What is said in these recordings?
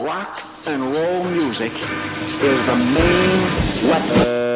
Rock and roll music is the main weapon.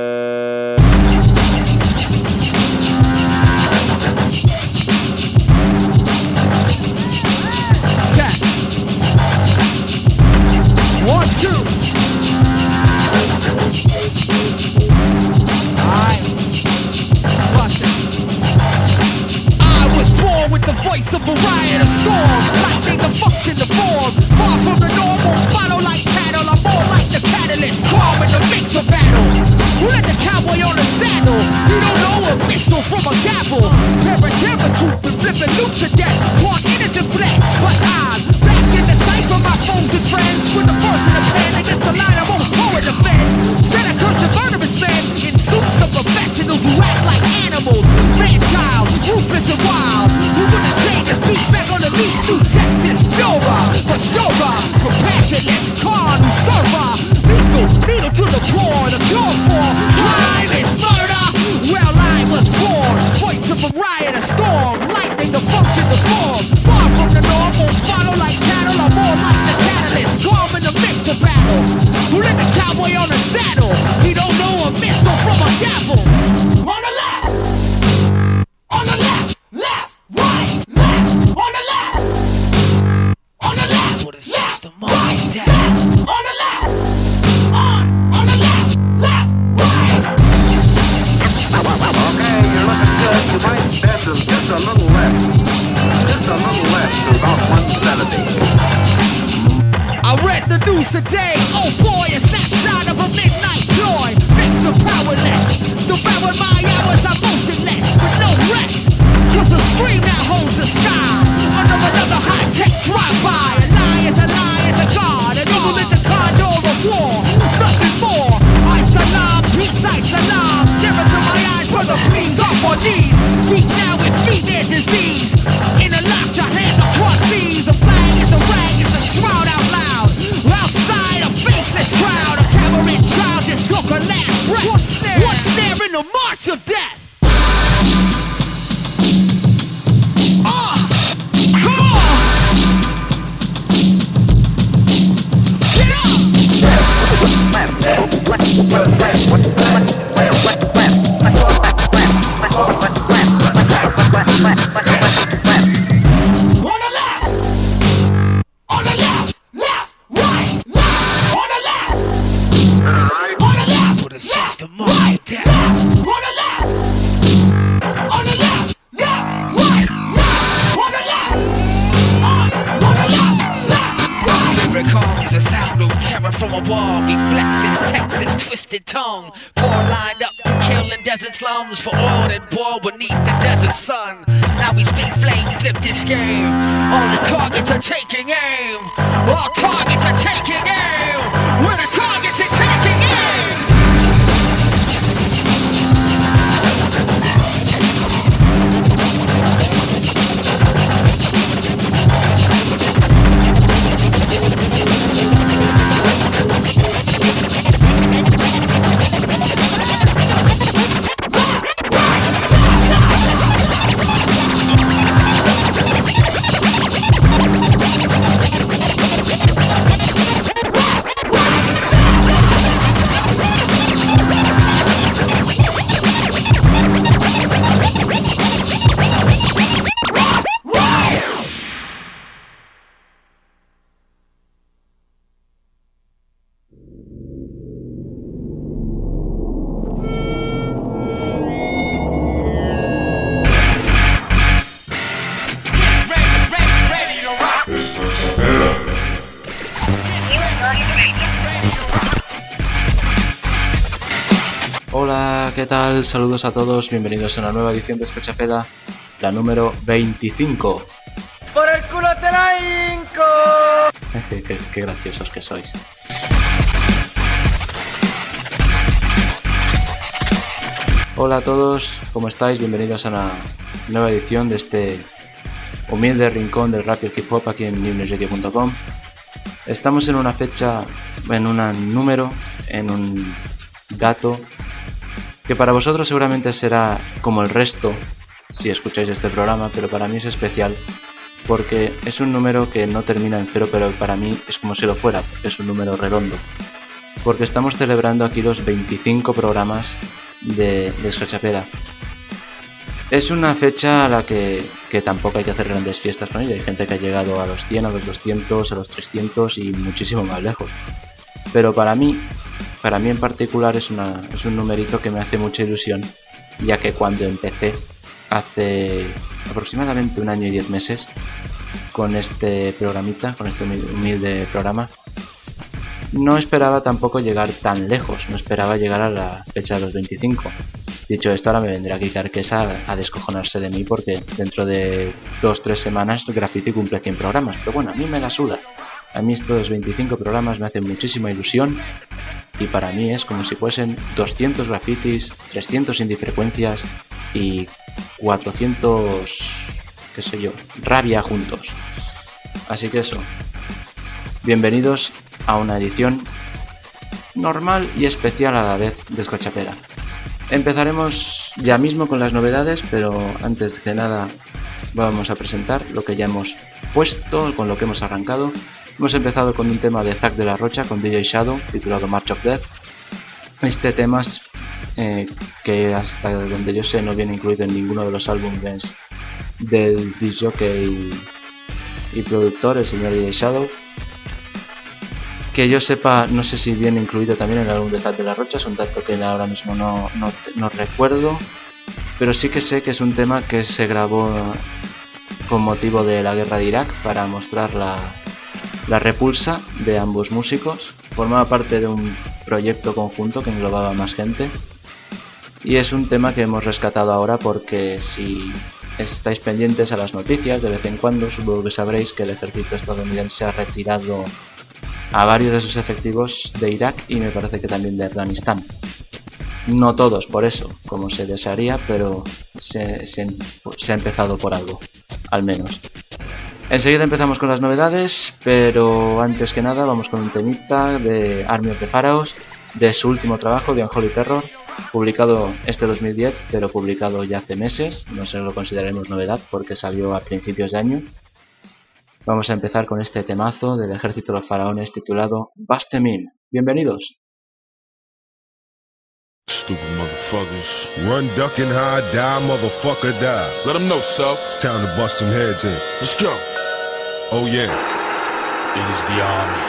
¿qué tal? Saludos a todos, bienvenidos a una nueva edición de Escachapeda, la número 25. ¡Por el culo te la inco! qué, graciosos que sois. Hola a todos, ¿cómo estáis? Bienvenidos a una nueva edición de este humilde rincón del rap y el hip hop aquí en newsradio.com. Estamos en una fecha, en un número, en un dato que para vosotros seguramente será como el resto si escucháis este programa, pero para mí es especial porque es un número que no termina en cero, pero para mí es como si lo fuera, porque es un número redondo. Porque estamos celebrando aquí los 25 programas de, de Es una fecha a la que, que, tampoco hay que hacer grandes fiestas con ella. Hay gente que ha llegado a los 100, a los 200, a los 300 y muchísimo más lejos. Pero para mí, para mí en particular es, una, es un numerito que me hace mucha ilusión, ya que cuando empecé hace aproximadamente un año y diez meses con este programita, con este humilde programa. No esperaba tampoco llegar tan lejos, no esperaba llegar a la fecha de los 25. Dicho esto, ahora me vendrá aquí Carquesa a descojonarse de mí porque dentro de 2-3 semanas Graffiti cumple 100 programas. Pero bueno, a mí me la suda. A mí estos 25 programas me hacen muchísima ilusión y para mí es como si fuesen 200 grafitis, 300 indifrecuencias y 400, qué sé yo, rabia juntos. Así que eso, bienvenidos a una edición normal y especial a la vez de Escochapera. Empezaremos ya mismo con las novedades, pero antes de nada vamos a presentar lo que ya hemos puesto, con lo que hemos arrancado. Hemos empezado con un tema de Zack de la Rocha con DJ Shadow, titulado March of Death. Este tema es eh, que hasta donde yo sé no viene incluido en ninguno de los álbumes del DJ y, productor, el señor DJ Shadow. Que yo sepa, no sé si viene incluido también en el álbum de Zat de la Rocha, es un dato que ahora mismo no, no, recuerdo, pero sí que sé que es un tema que se grabó con motivo de la guerra de Irak para mostrar la, la repulsa de ambos músicos. Formaba parte de un proyecto conjunto que englobaba más gente y es un tema que hemos rescatado ahora porque si estáis pendientes a las noticias de vez en cuando, supongo que sabréis que el ejército estadounidense ha retirado a varios de sus efectivos de Irak y me parece que también de Afganistán. No todos por eso, como se desearía, pero se, ha empezado por algo, al menos. Enseguida empezamos con las novedades, pero antes que nada vamos con un temita de Army of the Pharaohs, de su último trabajo, de Unholy Terror, publicado este 2010, pero publicado ya hace meses, no se lo consideraremos novedad porque salió a principios de año. Vamos a empezar con este temazo del ejército de los faraones titulado Bastemin. Bienvenidos. Stupid motherfuckers. Run, duck, and hide, die, motherfucker, die. Let them know, self. It's time to bust some heads in. Let's go. Oh, yeah. It is the army.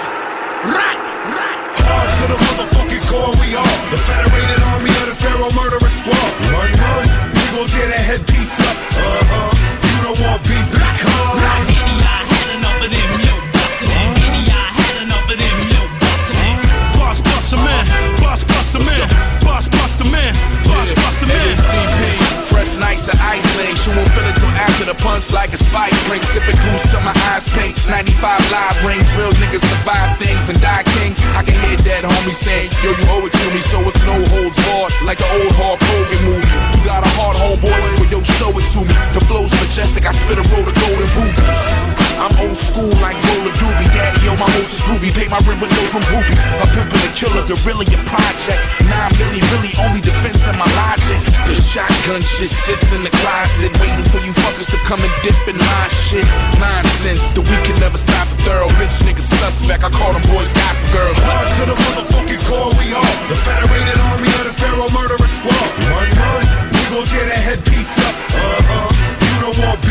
Right, right. Hard to the motherfucking core, we are. The Federated Army of the Pharaoh Murderer Squad. Run, run. We gon' tear that headpiece up. Uh-huh. You don't want beef, because. I had enough of them, bustin' it. I had enough of them, yo, bustin' uh-huh. uh-huh. Boss, bust uh-huh. a man. Boss, bust a man. Boss, bust a man. Boss, bust a man. Fresh nights of Iceland. She won't feel it till after the punch like a spike drink. Sipping goose till my eyes pink. 95 live rings. Real niggas survive things and die kings. I can hear that homie saying, Yo, you owe it to me, so it's no holds barred. Like the old Hulk Hogan movie. You got a hard homeboy, well, yo, show it to me. The flow's majestic. I spit a roll of golden rubies. I'm old school like Roller Doobie. Daddy, yo, my host is groovy. Pay my rent with dough from groupies. A pimp and a killer, guerrilla project. Nine milli, really only defense in my logic. Shotgun shit sits in the closet, waiting for you fuckers to come and dip in my shit. Nonsense, the weak can never stop a thorough bitch nigga suspect. I call them boys gossip girls. Hard to the motherfucking core, we are the Federated Army of the Pharaoh Murderer Squad. Run, run, we gon' tear that headpiece up. Uh huh. You don't want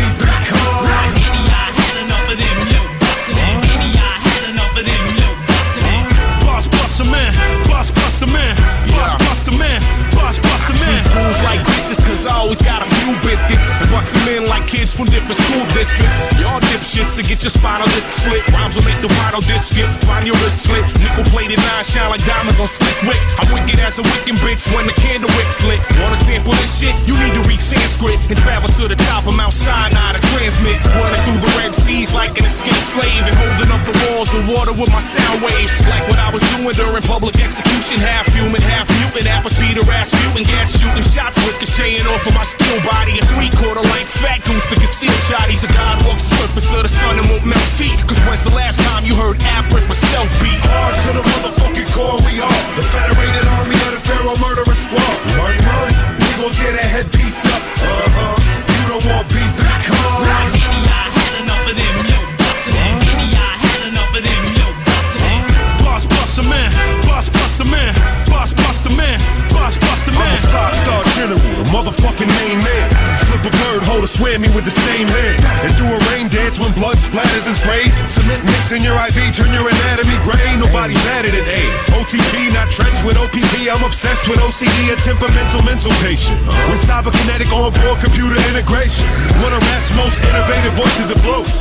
Yes. Like kids from different school districts. Y'all dipshits to get your spinal disc split. Rhymes will make the vinyl disc skip. Find your wrist slit. Nickel plated nine shine like diamonds on slick wick. I'm wicked as a wicked bitch when the candle wick's lit. Wanna sample this shit? You need to read Sanskrit and travel to the top of Mount Sinai to transmit. Running through the Red Seas like an escaped slave and holding up the walls of water with my sound waves. Like what I was doing during public execution. Half human, half mutant. Apple speed or ass mutant. Gas shooting shots ricocheting off of my steel body. A three quarter length fat to a god the surface of the sun and won't melt. Cause when's the last time you heard Africa self beat? Hard to the motherfucking core we are. The Federated Army of the Pharaoh Murderer Squad. Word, word. We gon' tear that headpiece up. Uh huh. You don't want beef because. Rocky, I had enough of them, yo, bustin' it. I had enough of them, yo, bustin' it. Boss, man. Boss, bust man ass. Five star general, the motherfucking main man. Strip a bird holder, swear me with the same hand. And do a rain dance when blood splatters and sprays. Cement mix in your IV, turn your anatomy gray. Nobody batted than A. OTP, not trench with OPP. I'm obsessed with OCE, a temperamental mental patient. With cyberkinetic onboard computer integration. Wanna rap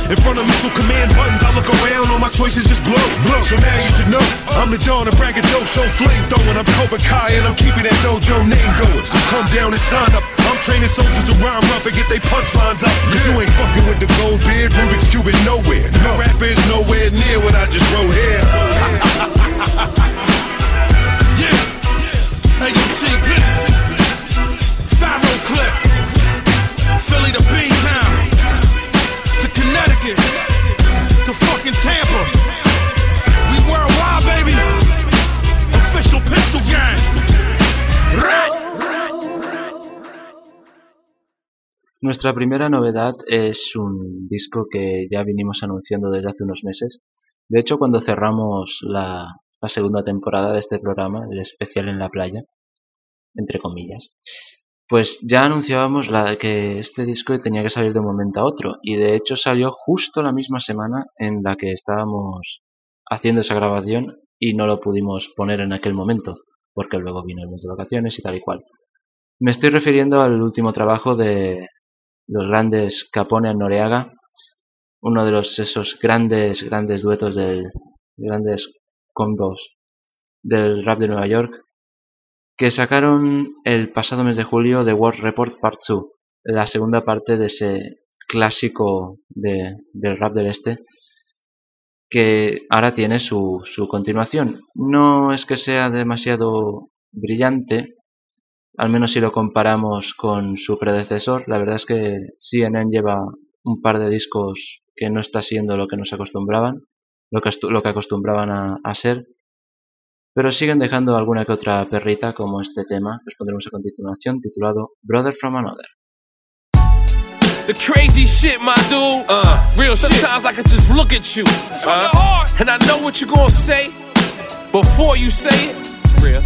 in front of missile command buttons, I look around, all my choices just blow. blow. So now you should know, I'm the dawn of braggadocio, flame throwing. I'm Cobra Kai and I'm keeping that dojo name going. So come down and sign up. I'm training soldiers to rhyme rough and get they punchlines up. Cause you ain't fucking with the gold beard, Rubik's Cube nowhere. No rapper is nowhere near what I just wrote here. yeah. Hey, yo, T, Pharaoh Clip. Philly to Beantown. Nuestra primera novedad es un disco que ya vinimos anunciando desde hace unos meses. De hecho, cuando cerramos la, la segunda temporada de este programa, el especial en la playa, entre comillas, pues ya anunciábamos la, que este disco tenía que salir de un momento a otro y de hecho salió justo la misma semana en la que estábamos haciendo esa grabación y no lo pudimos poner en aquel momento porque luego vino el mes de vacaciones y tal y cual. Me estoy refiriendo al último trabajo de los grandes Capone en Noreaga, uno de los esos grandes grandes duetos del grandes combos del rap de Nueva York que sacaron el pasado mes de julio The World Report Part 2, la segunda parte de ese clásico de, del rap del este, que ahora tiene su, su continuación. No es que sea demasiado brillante, al menos si lo comparamos con su predecesor. La verdad es que CNN lleva un par de discos que no está siendo lo que nos acostumbraban, lo que, lo que acostumbraban a, a ser pero siguen dejando alguna que otra perrita como este tema que os pondremos a continuación titulado Brother from Another. The crazy shit, my dude. Uh, real Sometimes I can just look at you. Uh, and I know what you're gonna say before you say it. It's real.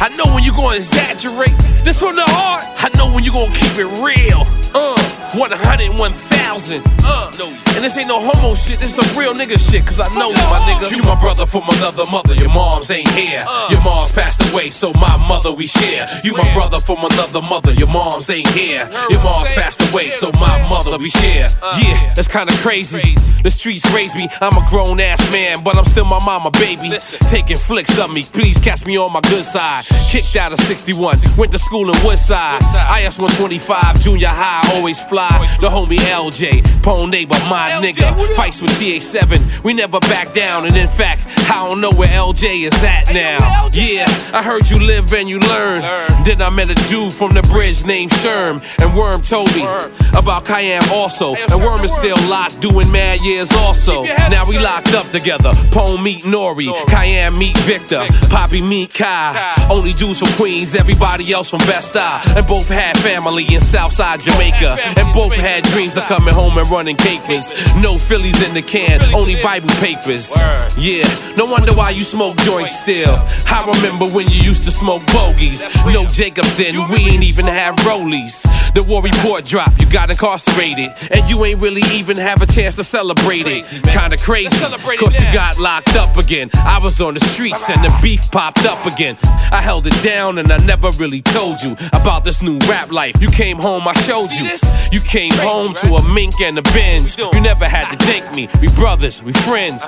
I know when you're gonna exaggerate. This from the heart. I know when you're gonna keep it real. Uh, 100, 1000. Uh, and this ain't no homo shit, this is some real nigga shit. Cause I know you, my nigga. You my brother from another mother. Your mom's ain't here. Uh, your mom's passed away, so my mother we share. You my brother from another mother. Your mom's ain't here. Your mom's passed away, so my mother we share. Yeah, that's kinda crazy. The streets raised me. I'm a grown ass man, but I'm still my mama baby. Taking flicks of me. Please catch me on my good side. Kicked out of 61. Went to school in Woodside. IS 125, junior high, always fly. The homie LJ, Pone neighbor, my nigga. Fights with TA7, we never back down. And in fact, I don't know where LJ is at now. Yeah, I heard you live and you learn. Then I met a dude from the bridge named Sherm. And Worm told me about Cayenne also. And Worm is still locked, doing mad years also. Now we locked up together. Pone meet Nori, Cayenne meet Victor, Poppy meet Kai. Only dudes from Queens, everybody else from Best Eye. And both had family in Southside Jamaica. And both had dreams of coming home and running capers. No Phillies in the can, only Bible papers. Yeah, no wonder why you smoke joints still. I remember when you used to smoke bogeys. No Jacobs then, we ain't even have rollies. The war report dropped, you got incarcerated. And you ain't really even have a chance to celebrate it. Kinda crazy, cause you got locked up again. I was on the streets and the beef popped up again. I held it down and I never really told you about this new rap life. You came home, I showed you. You came home to a mink and a Benz. You never had to thank me. We brothers, we friends.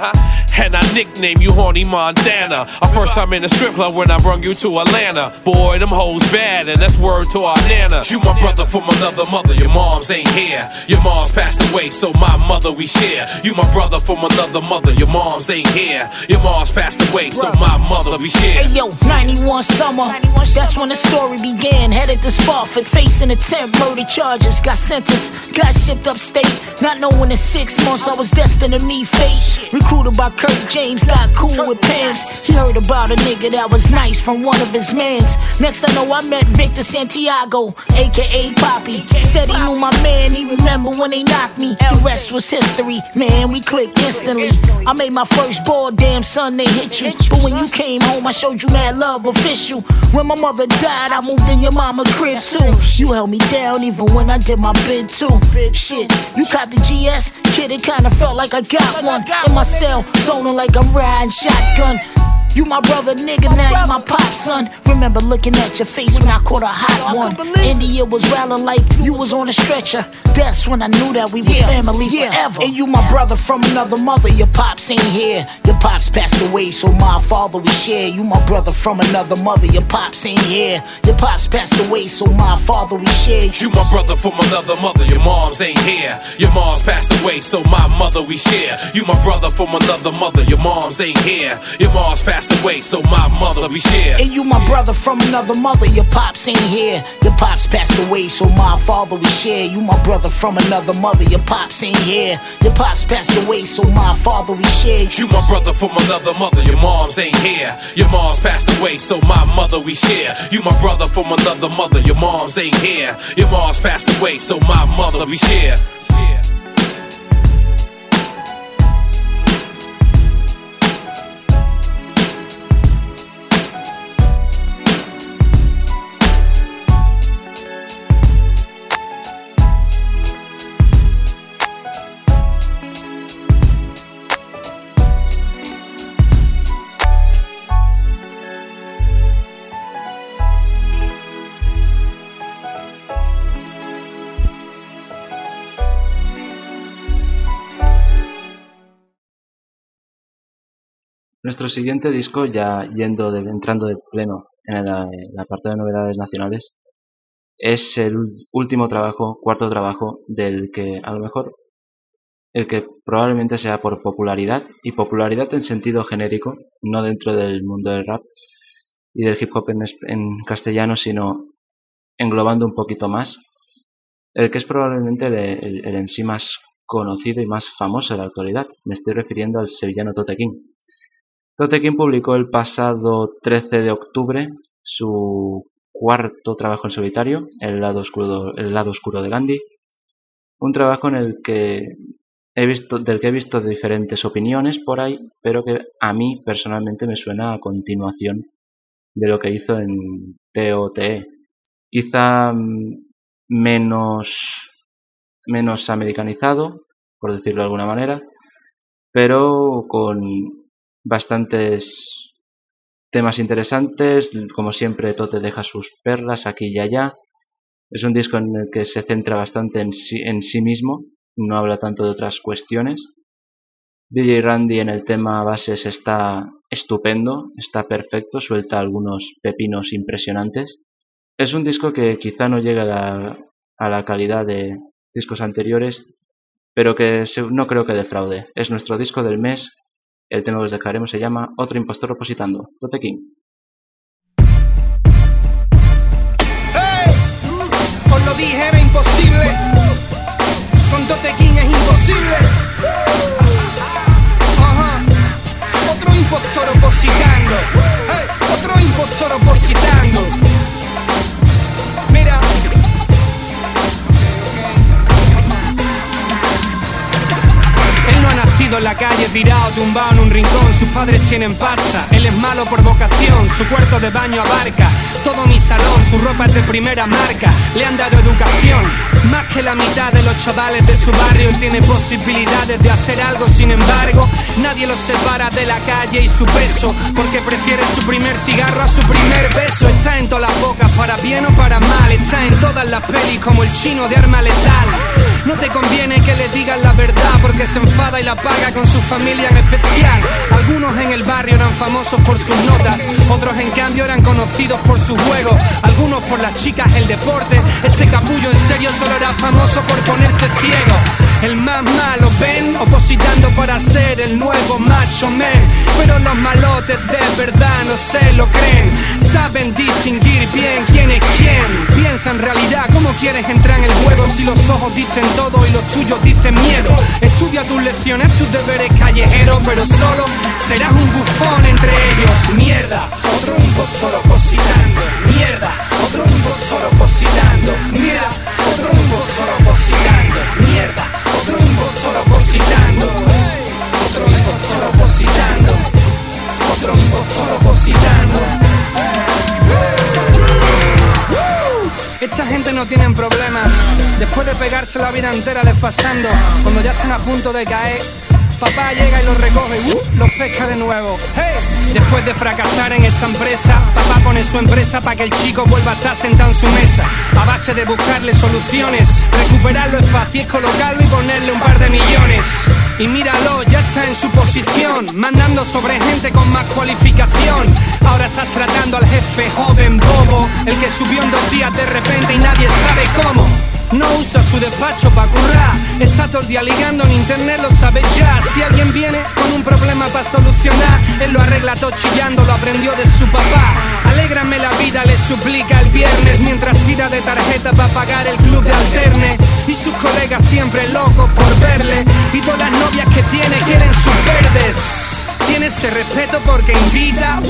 And I nicknamed you Horny Montana. Our first time in a strip club when I brung you to Atlanta. Boy, them hoes bad, and that's word to our nana. You my brother from another mother. Your mom's ain't here. Your mom's passed away, so my mother we share. You my brother from another mother. Your mom's ain't here. Your mom's passed away, so my mother we share. Hey yo, 91 summer. That's when the story began. Headed to Spofford, facing attempt murder charges. Got got shipped upstate. Not knowing in six months I was destined to meet fate. Recruited by Kirk James, got cool with Pam's. He heard about a nigga that was nice from one of his mans. Next I know I met Victor Santiago, aka Poppy. Said he knew my man, he remember when they knocked me. The rest was history, man. We clicked instantly. I made my first ball, damn son, they hit you. But when you came home, I showed you mad love, official. When my mother died, I moved in your mama crib too. You held me down even when I did my bid too. Shit, you caught the GS? Kid, it kinda felt like I got one. In my cell, zoning like I'm riding shotgun. You my brother, nigga, now you my pop son. Remember looking at your face when I caught a hot one. India was rattling like you was on a stretcher. That's when I knew that we were family forever. And you my brother from another mother. Your pops ain't here. Your pops passed away, so my father we share. You my brother from another mother. Your pops ain't here. Your pops passed away, so my father we share. You my brother from another mother. Your moms ain't here. Your moms passed away, so my mother we share. You my brother from another mother. Your moms ain't here. Your moms passed away, so my mother we share. And you my brother from another mother. Your pops ain't here. Your pops passed away, so my father we share. You my brother from another mother. Your pops ain't here. Your pops passed away, so my father we share. You my brother from another mother. Your moms ain't here. Your moms passed away, so my mother we share. You my brother from another mother. Your moms ain't here. Your moms passed away, so my mother we share. Nuestro siguiente disco, ya yendo de, entrando de pleno en el, el apartado de novedades nacionales, es el último trabajo, cuarto trabajo, del que a lo mejor el que probablemente sea por popularidad, y popularidad en sentido genérico, no dentro del mundo del rap y del hip hop en, castellano, sino englobando un poquito más, el que es probablemente el, el, el más conocido y más famoso de la actualidad. Me estoy refiriendo al sevillano Tote King. Tote King publicó el pasado 13 de octubre su cuarto trabajo en solitario, El lado oscuro, el lado oscuro de Gandhi, un trabajo en el que he visto, del que he visto diferentes opiniones por ahí, pero que a mí personalmente me suena a continuación de lo que hizo en TOTE. Quizá menos, menos americanizado, por decirlo de alguna manera, pero con bastantes temas interesantes, como siempre Tote deja sus perlas aquí y allá. Es un disco en el que se centra bastante en sí, en sí mismo, no habla tanto de otras cuestiones. DJ Randy en el tema bases está estupendo, está perfecto, suelta algunos pepinos impresionantes. Es un disco que quizá no llega a la, a la calidad de discos anteriores, pero que no creo que defraude. Es nuestro disco del mes el tema que os dejaremos se llama Otro impostor opositando. Tote King. ¡Hey! Os lo dije, era imposible. Con King es imposible. Ajá. Otro impostor opositando. Otro impostor opositando. En la calle, tirado, tumbado en un rincón. Sus padres tienen pasta, él es malo por vocación. Su cuarto de baño abarca todo mi salón. Su ropa es de primera marca, le han dado educación. Más que la mitad de los chavales de su barrio, tiene posibilidades de hacer algo. Sin embargo, nadie lo separa de la calle y su peso, porque prefiere su primer cigarro a su primer beso. Está en todas las bocas, para bien o para mal. Está en todas las pelis como el chino de arma letal. No te conviene que le digan la verdad porque se enfada y la paga con su familia en especial. Algunos en el barrio eran famosos por sus notas, otros en cambio eran conocidos por su juego, algunos por las chicas, el deporte. Este capullo en serio solo era famoso por ponerse ciego. El más malo, ven, opositando para ser el nuevo macho man. Pero los malotes de verdad no se lo creen. Saben distinguir bien quién es quién. Piensa en realidad cómo quieres entrar en el juego si los ojos dicen todo y los tuyos dicen miedo. Estudia tus lecciones, tus deberes callejeros, pero solo serás un bufón entre ellos. Mierda, otro impostor opositando. Mierda, otro impostor opositando. Mierda, otro impostor opositando. Mierda, otro impostor opositando. Otro impostor opositando. Otro impostor opositando. Esta gente no tienen problemas. Después de pegarse la vida entera desfasando, cuando ya están a punto de caer, Papá llega y los recoge, uh, los pesca de nuevo. Después de fracasar en esta empresa, papá pone su empresa para que el chico vuelva a estar sentado en su mesa. A base de buscarle soluciones, recuperarlo es fácil, colocarlo y ponerle un par de millones. Y míralo, ya está en su posición, mandando sobre gente con más cualificación. Ahora estás tratando al jefe joven bobo, el que subió en dos días de repente y nadie sabe cómo. No usa su despacho para currar. Está todo el día ligando en internet, lo sabe ya. Si alguien viene con un problema para solucionar, él lo arregla todo chillando, lo aprendió de su papá. Alégrame la vida, le suplica el viernes, mientras tira de tarjeta para pagar el club de alterne. Y sus ese respeto porque invita.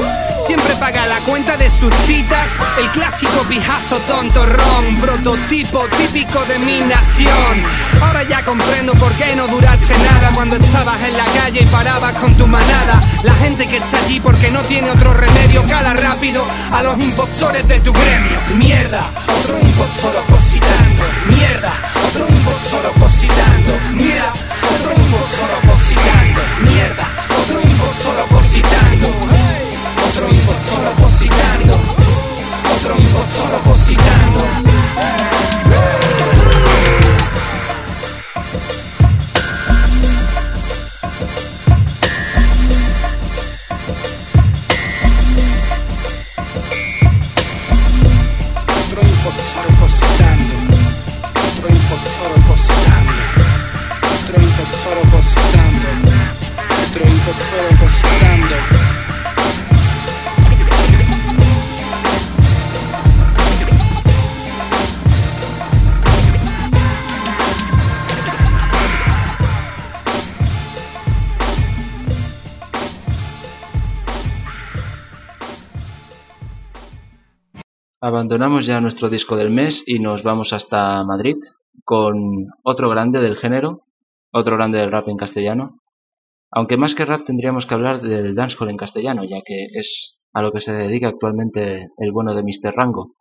Siempre paga la cuenta de sus citas. El clásico pijazo tonto ron, prototipo típico de mi nación. Ahora ya comprendo por qué no duraste nada cuando estabas en la calle y parabas con tu manada. La gente que está allí porque no tiene otro remedio, cala rápido a los impostores de tu gremio. Mierda, otro impostor opositando. Mierda, otro impostor opositando. Mira, otro impostor opositando. Mierda, otro impostor opositando. Otro impostor opositando. Otro opositando. Otro Abandonamos ya nuestro disco del mes y nos vamos hasta Madrid con otro grande del género, otro grande del rap en castellano. Aunque más que rap tendríamos que hablar del dancehall en castellano, ya que es a lo que se dedica actualmente el bueno de Mr. Rango,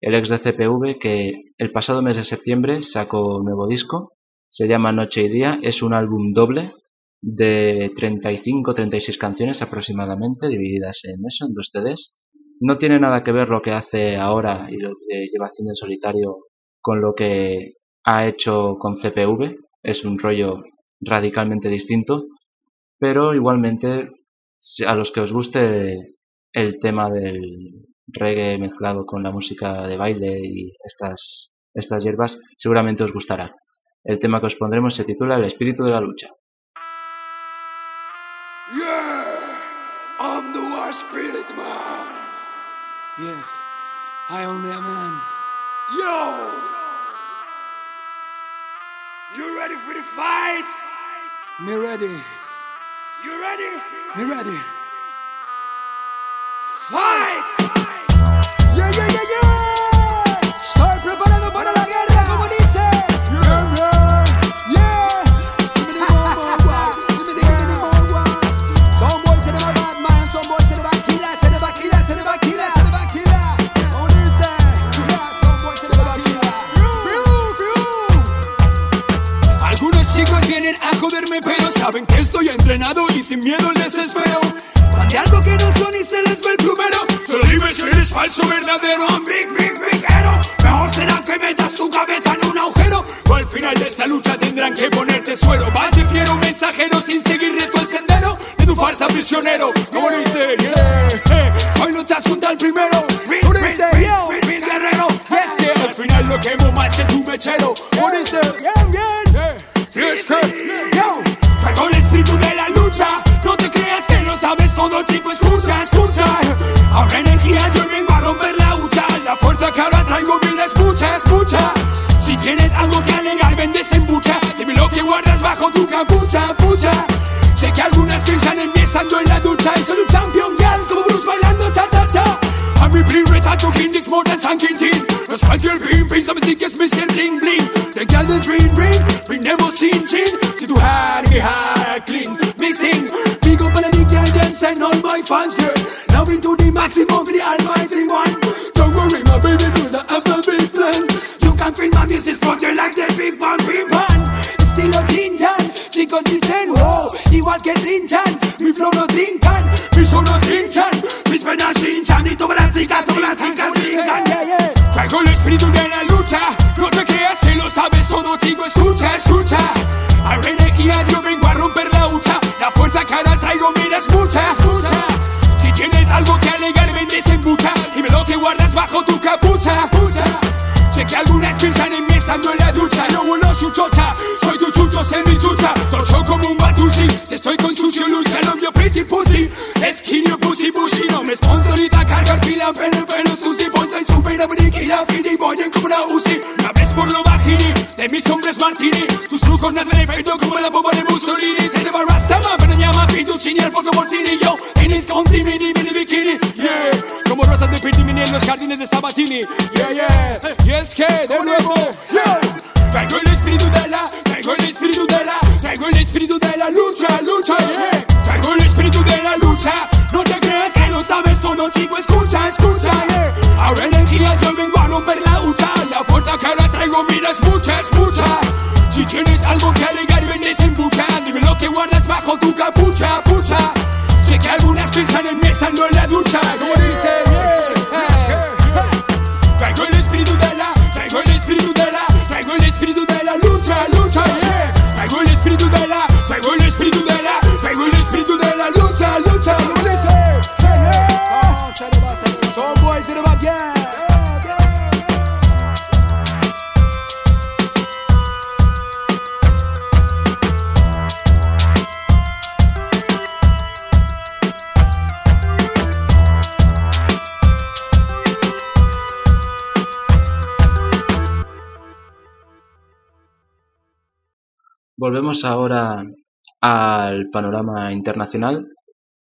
el ex de CPV que el pasado mes de septiembre sacó un nuevo disco, se llama Noche y Día, es un álbum doble de 35-36 canciones aproximadamente, divididas en eso, en dos CDs. No tiene nada que ver lo que hace ahora y lo que lleva haciendo en solitario con lo que ha hecho con CPV, es un rollo radicalmente distinto, pero igualmente a los que os guste el tema del reggae mezclado con la música de baile y estas, estas hierbas, seguramente os gustará. El tema que os pondremos se titula El espíritu de la lucha. Yeah. Yeah, I only a man. Yo, you ready for the fight? Me ready, You ready? me ready. Fight! Joderme, pero saben que estoy entrenado y sin miedo les espero. Van de algo que no son y se les ve el plumero. Solo dime si eres falso, verdadero. Big, big, big hero. Mejor será que metas tu cabeza en un agujero. O al final de esta lucha tendrán que ponerte suero. Vas de fiero mensajero sin seguir tu el sendero de tu farsa prisionero. Como dice, yeah, eh, hoy luchas junto al primero. Como dice, yo, Bin guerrero. y es que al final lo quemo más que tu mechero. Como dice, bien, bien. Y es que, Y soy un champion girl, como Bruce bailando cha cha cha. A mi primer tato king, this more than San Quintin. No es cualquier pin, pin, sabes si que es Mr. Bling Bling. The girl is ring ring, brindemos chin chin. Si tu hair, mi hair clean, missing. Big up on the girl, them send all my fans here. Now into the maximum for the almighty one. Ahora al panorama internacional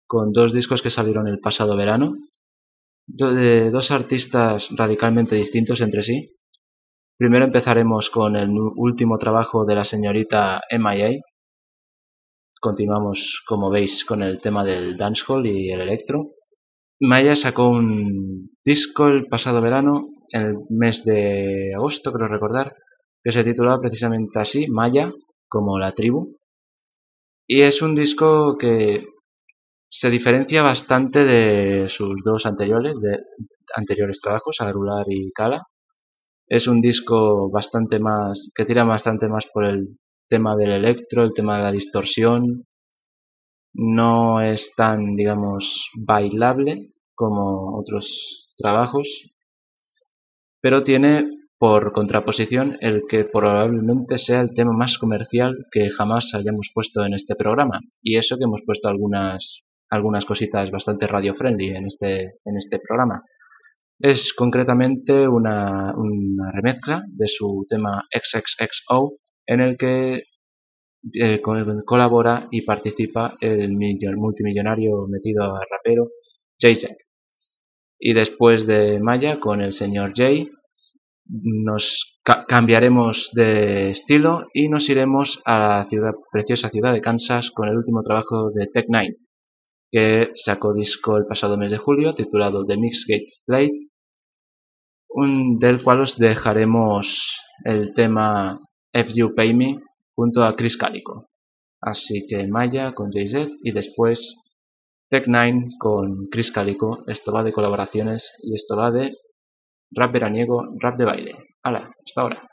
con dos discos que salieron el pasado verano, de dos artistas radicalmente distintos entre sí. Primero empezaremos con el último trabajo de la señorita MIA. Continuamos, como veis, con el tema del dancehall y el electro. Maya sacó un disco el pasado verano, en el mes de agosto, creo recordar, que se titulaba precisamente así, Maya, como la tribu. Y es un disco que se diferencia bastante de sus dos anteriores, anteriores trabajos, Arular y Kala. Es un disco bastante más, que tira bastante más por el tema del electro, el tema de la distorsión. No es tan, digamos, bailable como otros trabajos, pero tiene por contraposición el que probablemente sea el tema más comercial que jamás hayamos puesto en este programa. Y eso que hemos puesto algunas algunas cositas bastante radio friendly en este en este programa. Es concretamente una, una remezcla de su tema XXXO en el que eh, colabora y participa el multimillonario metido a rapero Jay-Z. Y después de Maya con el señor Jay nos ca cambiaremos de estilo y nos iremos a la ciudad, preciosa ciudad de Kansas con el último trabajo de Tech Nine, que sacó disco el pasado mes de julio titulado The Mixgate Play, un, del cual os dejaremos el tema If You Pay Me junto a Chris Calico. Así que Maya con Jay-Z y después Tech Nine con Chris Calico. Esto va de colaboraciones y esto va de rap veraniego, rap de baile. ¡Hala! Hasta ahora.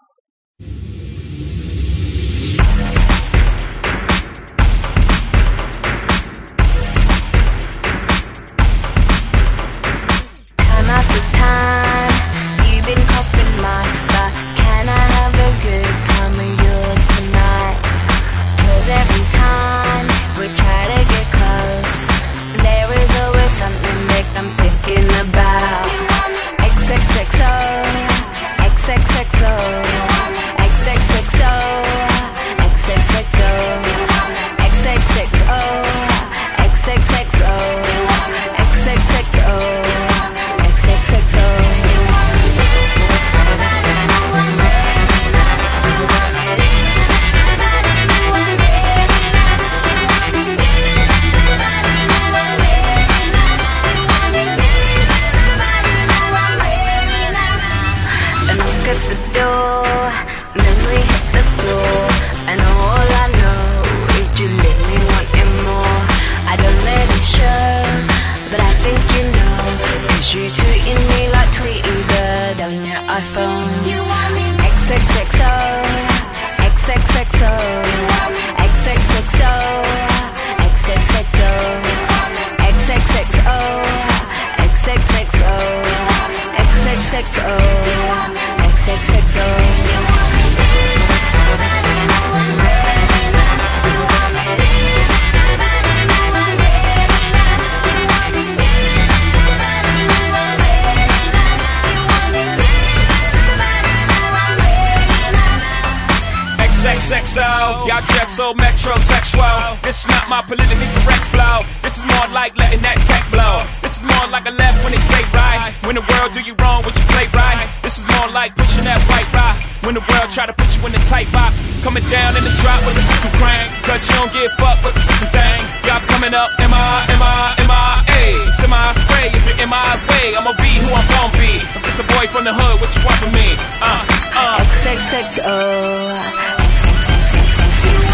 So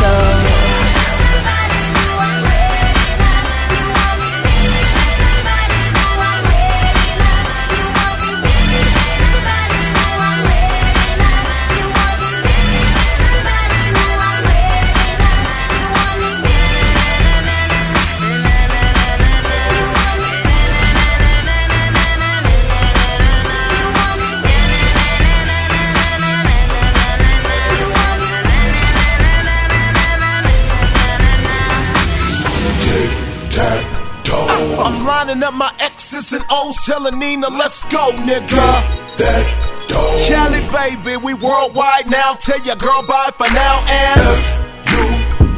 uh, O's, telling Nina, let's go, nigga. That dog. Cali, baby, we worldwide now. Tell your girl bye for now and.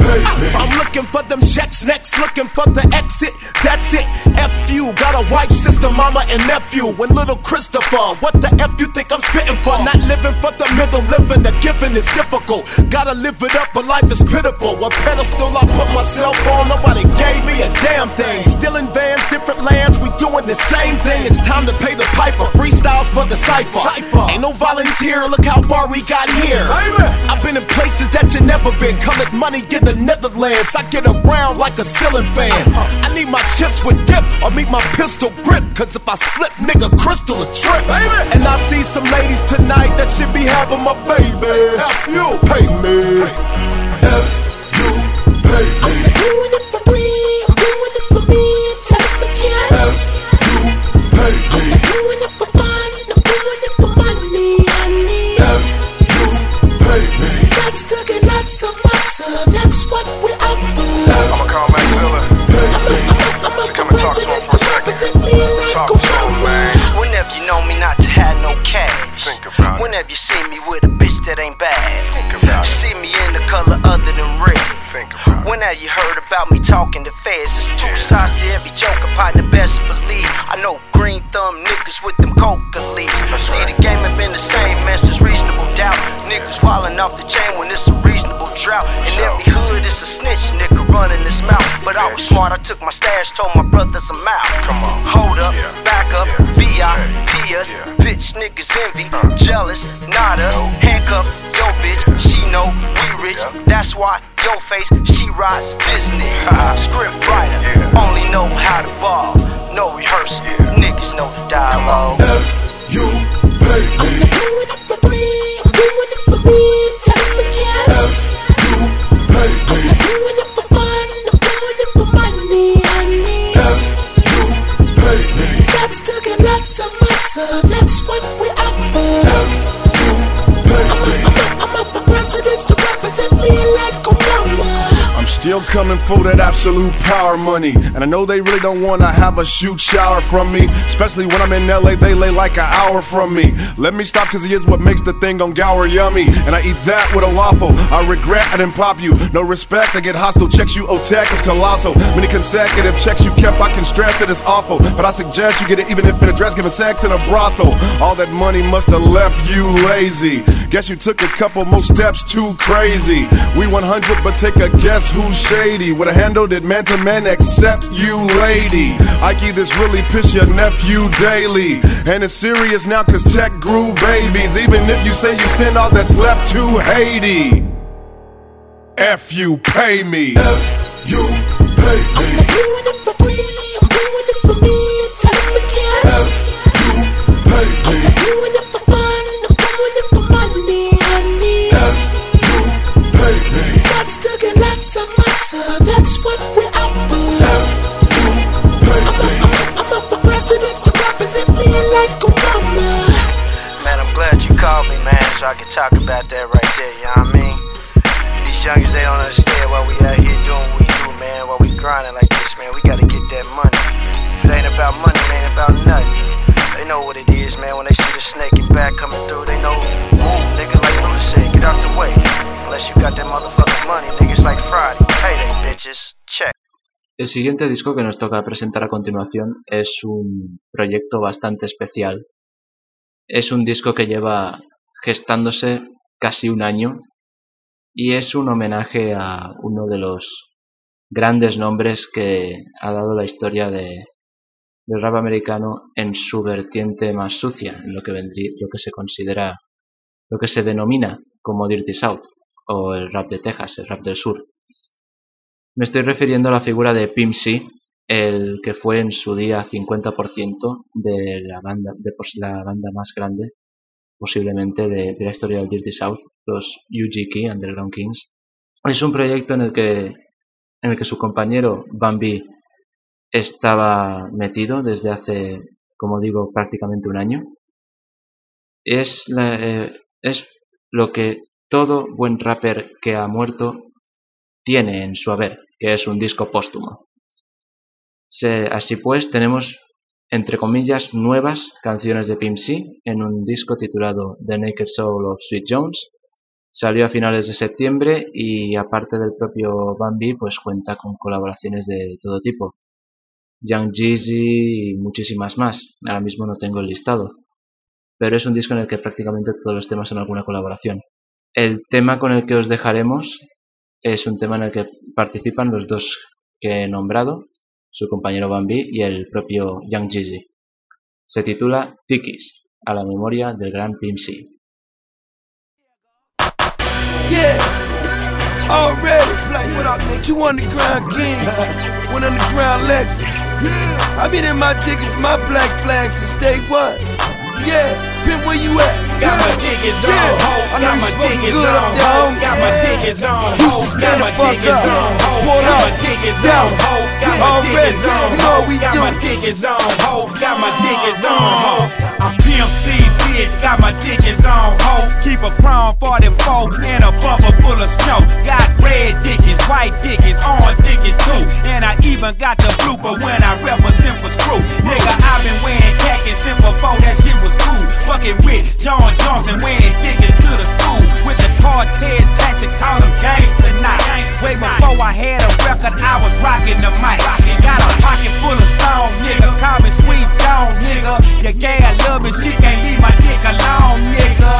I'm looking for them checks next, looking for the exit. That's it. F you. Got a wife, sister, mama, and nephew. And little Christopher. What the F you think I'm spitting for? Not living for the middle, living the giving is difficult. Gotta live it up, but life is pitiful. What pedestal I put myself on? Nobody gave me a damn thing. Still in vans, different lands, we doing the same thing. It's time to pay the piper. Freestyles for the cipher. Ain't no volunteer, look how far we got here. I've been in places that you never been. Colored money, get the Netherlands. I get around like a ceiling fan. I need my chips with dip or meet my pistol grip. Cause if I slip, nigga, crystal a trip. And I see some ladies tonight that should be having my baby. F you, pay me. F you, pay me. I'm doing it for free. I'm doing it for me. Tell them again. F you, pay me. I'm doing it for fun. I'm doing it for money. I need F you, pay me. That's to get lots of muscle. That's what we offer. I'ma call Max Miller to come and talk to him for a second. Talk to him, man. Whenever you know me not to have no cash. Think about it. Whenever you see me with a bitch that ain't bad. Think about it. See me in the color other than red. Think about it. Whenever you heard about me talking to feds, it's two sides to every joke. Upon the best believe. I know green thumb niggas with them coca leaves. See the game have been the same, man, since reasonable doubt. Niggas wildin' off the chain when it's a reasonable drought. In every nigga running his mouth. But I was smart, I took my stash, told my brothers I'm out. Come on. Hold up, Yeah. back up, VIP us. Yeah. Bitch niggas envy, uh. jealous, not us. Handcuff, yo bitch, she know we rich. Yeah. That's why yo face, she rides Disney. Script writer, Yeah. only know how to ball. No rehearsal, Yeah. niggas know the dialogue. F you, pay me. I'm doing it for free. I'm doing it for me. To get lots of still coming for that absolute power money. And I know they really don't wanna have a shoot shower from me. Especially when I'm in LA, they lay like an hour from me. Let me stop, cause he is what makes the thing on Gower yummy. And I eat that with a waffle. I regret I didn't pop you. No respect, I get hostile. Checks you, OTAC is colossal. Many consecutive checks you kept, I can stress that it's awful. But I suggest you get it even if in a dress, giving sex in a brothel. All that money must have left you lazy. Guess you took a couple more steps too crazy. We 100, but take a guess who's shady. With a handle that man to man except you, lady. Ike, this really piss your nephew daily. And it's serious now, cause tech grew babies. Even if you say you send all that's left to Haiti. F you, pay me. F you, pay me. like Obama. Man, I'm glad you called me, man, so I can talk about that right there, you know what I mean? These youngins, they don't understand why we out here doing what we do, man, why we grinding like this, man. We gotta get that money. If it ain't about money, man, about nothing. They know what it is, man, when they see the snake and back coming through, they know, nigga, like Luda said, get out the way. Unless you got that motherfucking money, niggas like Friday, payday, bitches, check. El siguiente disco que nos toca presentar a continuación es un proyecto bastante especial. Es un disco que lleva gestándose casi un año y es un homenaje a uno de los grandes nombres que ha dado la historia de, del rap americano en su vertiente más sucia, en lo que, vendría, lo que se considera, lo que se denomina como Dirty South o el rap de Texas, el rap del sur. Me estoy refiriendo a la figura de Pimp C, el que fue en su día 50% de la banda, de la banda más grande posiblemente de, de, la historia del Dirty South, los UGK, Underground Kings. Es un proyecto en el que, en el que su compañero Bambi estaba metido desde hace, como digo, prácticamente un año. Es, la, eh, es lo que todo buen rapper que ha muerto tiene en su haber, que es un disco póstumo. Se, así pues, tenemos, entre comillas, nuevas canciones de Pimp C en un disco titulado The Naked Soul of Sweet Jones. Salió a finales de septiembre y aparte del propio Bambi, pues cuenta con colaboraciones de todo tipo. Young Jeezy y muchísimas más. Ahora mismo no tengo el listado. Pero es un disco en el que prácticamente todos los temas son alguna colaboración. El tema con el que os dejaremos es un tema en el que participan los dos que he nombrado, su compañero Bambi y el propio Young Jeezy. Se titula Tikis, a la memoria del gran Pimp C. Yeah, already, like what up, two underground kings, one underground. Yeah, I been in my tickets, my black flags to stay what? Yeah, pimp, where you at? Got yeah. my dickens yeah. on hold. Got my dickens on hold. Got my dickens on hold. Got my dickens on hold. Got my dickens on hold. Got my dickens on hold. Got my dickens on hold. Got my dickens on hold. I'm PMC bitch. Got my diggers on, ho. Keep a Crown 44 and a bumper full of snow. Got red dickens, white dickens, orange dickens too. And I even got the blooper when I represent for screw. Nigga, I've been wearing khakis since before that shit was cool. Fucking with John Johnson wearing diggers to the. With the Cortez tactic, call them gangs tonight. Way before I had a record, I was rocking the mic. Got a pocket full of stone, nigga. Call me Sweet John, nigga. Your love me, she can't leave my dick alone, nigga.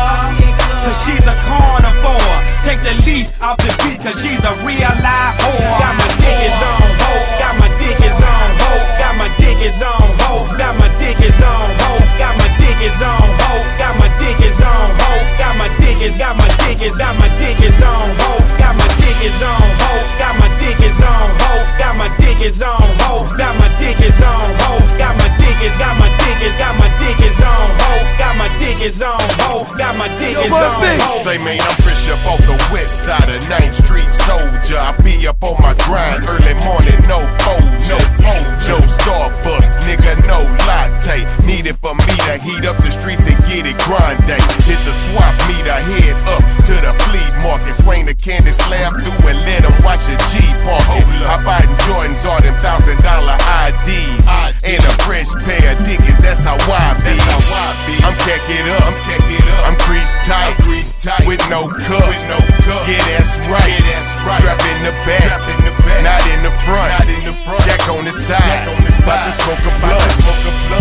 Cause she's a carnivore. Take the leash off the beat, cause she's a real live whore. Got my diggers on, ho. Got my diggers on, ho. Got my diggers on, ho. Got my diggers on, ho. Got my dick is on hold, got my dick is on hold, got my dick is, got my dick is, got my dick is on hold, got my diggers on, ho. Got my diggers on, ho. Got my diggers on, ho. Got my diggers on, ho. Got my diggers, got my diggers, got my diggers on, ho. Got my diggers on, ho. Got my diggers on, ho. Say, man, I'm fresh up off the west side of 9th Street Soldier. I be up on my grind early morning, no fold, no fold, no Starbucks, nigga, no latte. Needed for me to heat up the streets and get it grande. Hit the swap meter, head up to the flea market. Swing the candy slab through and let them watch a G parking. I bought them Jordans, all them thousand dollar IDs. And a fresh pair of dickies, that's how I be. That's how I be. I'm keck up, I'm keck up. I'm creased tight, I'm tight. With no cuffs, with no cuffs. Yeah, that's right. Yeah, that's right. Strap in the back, Strap in the back. Not in the front, not in the front. Jack on the side, Jack on the side. About to smoke a smoke a blunt.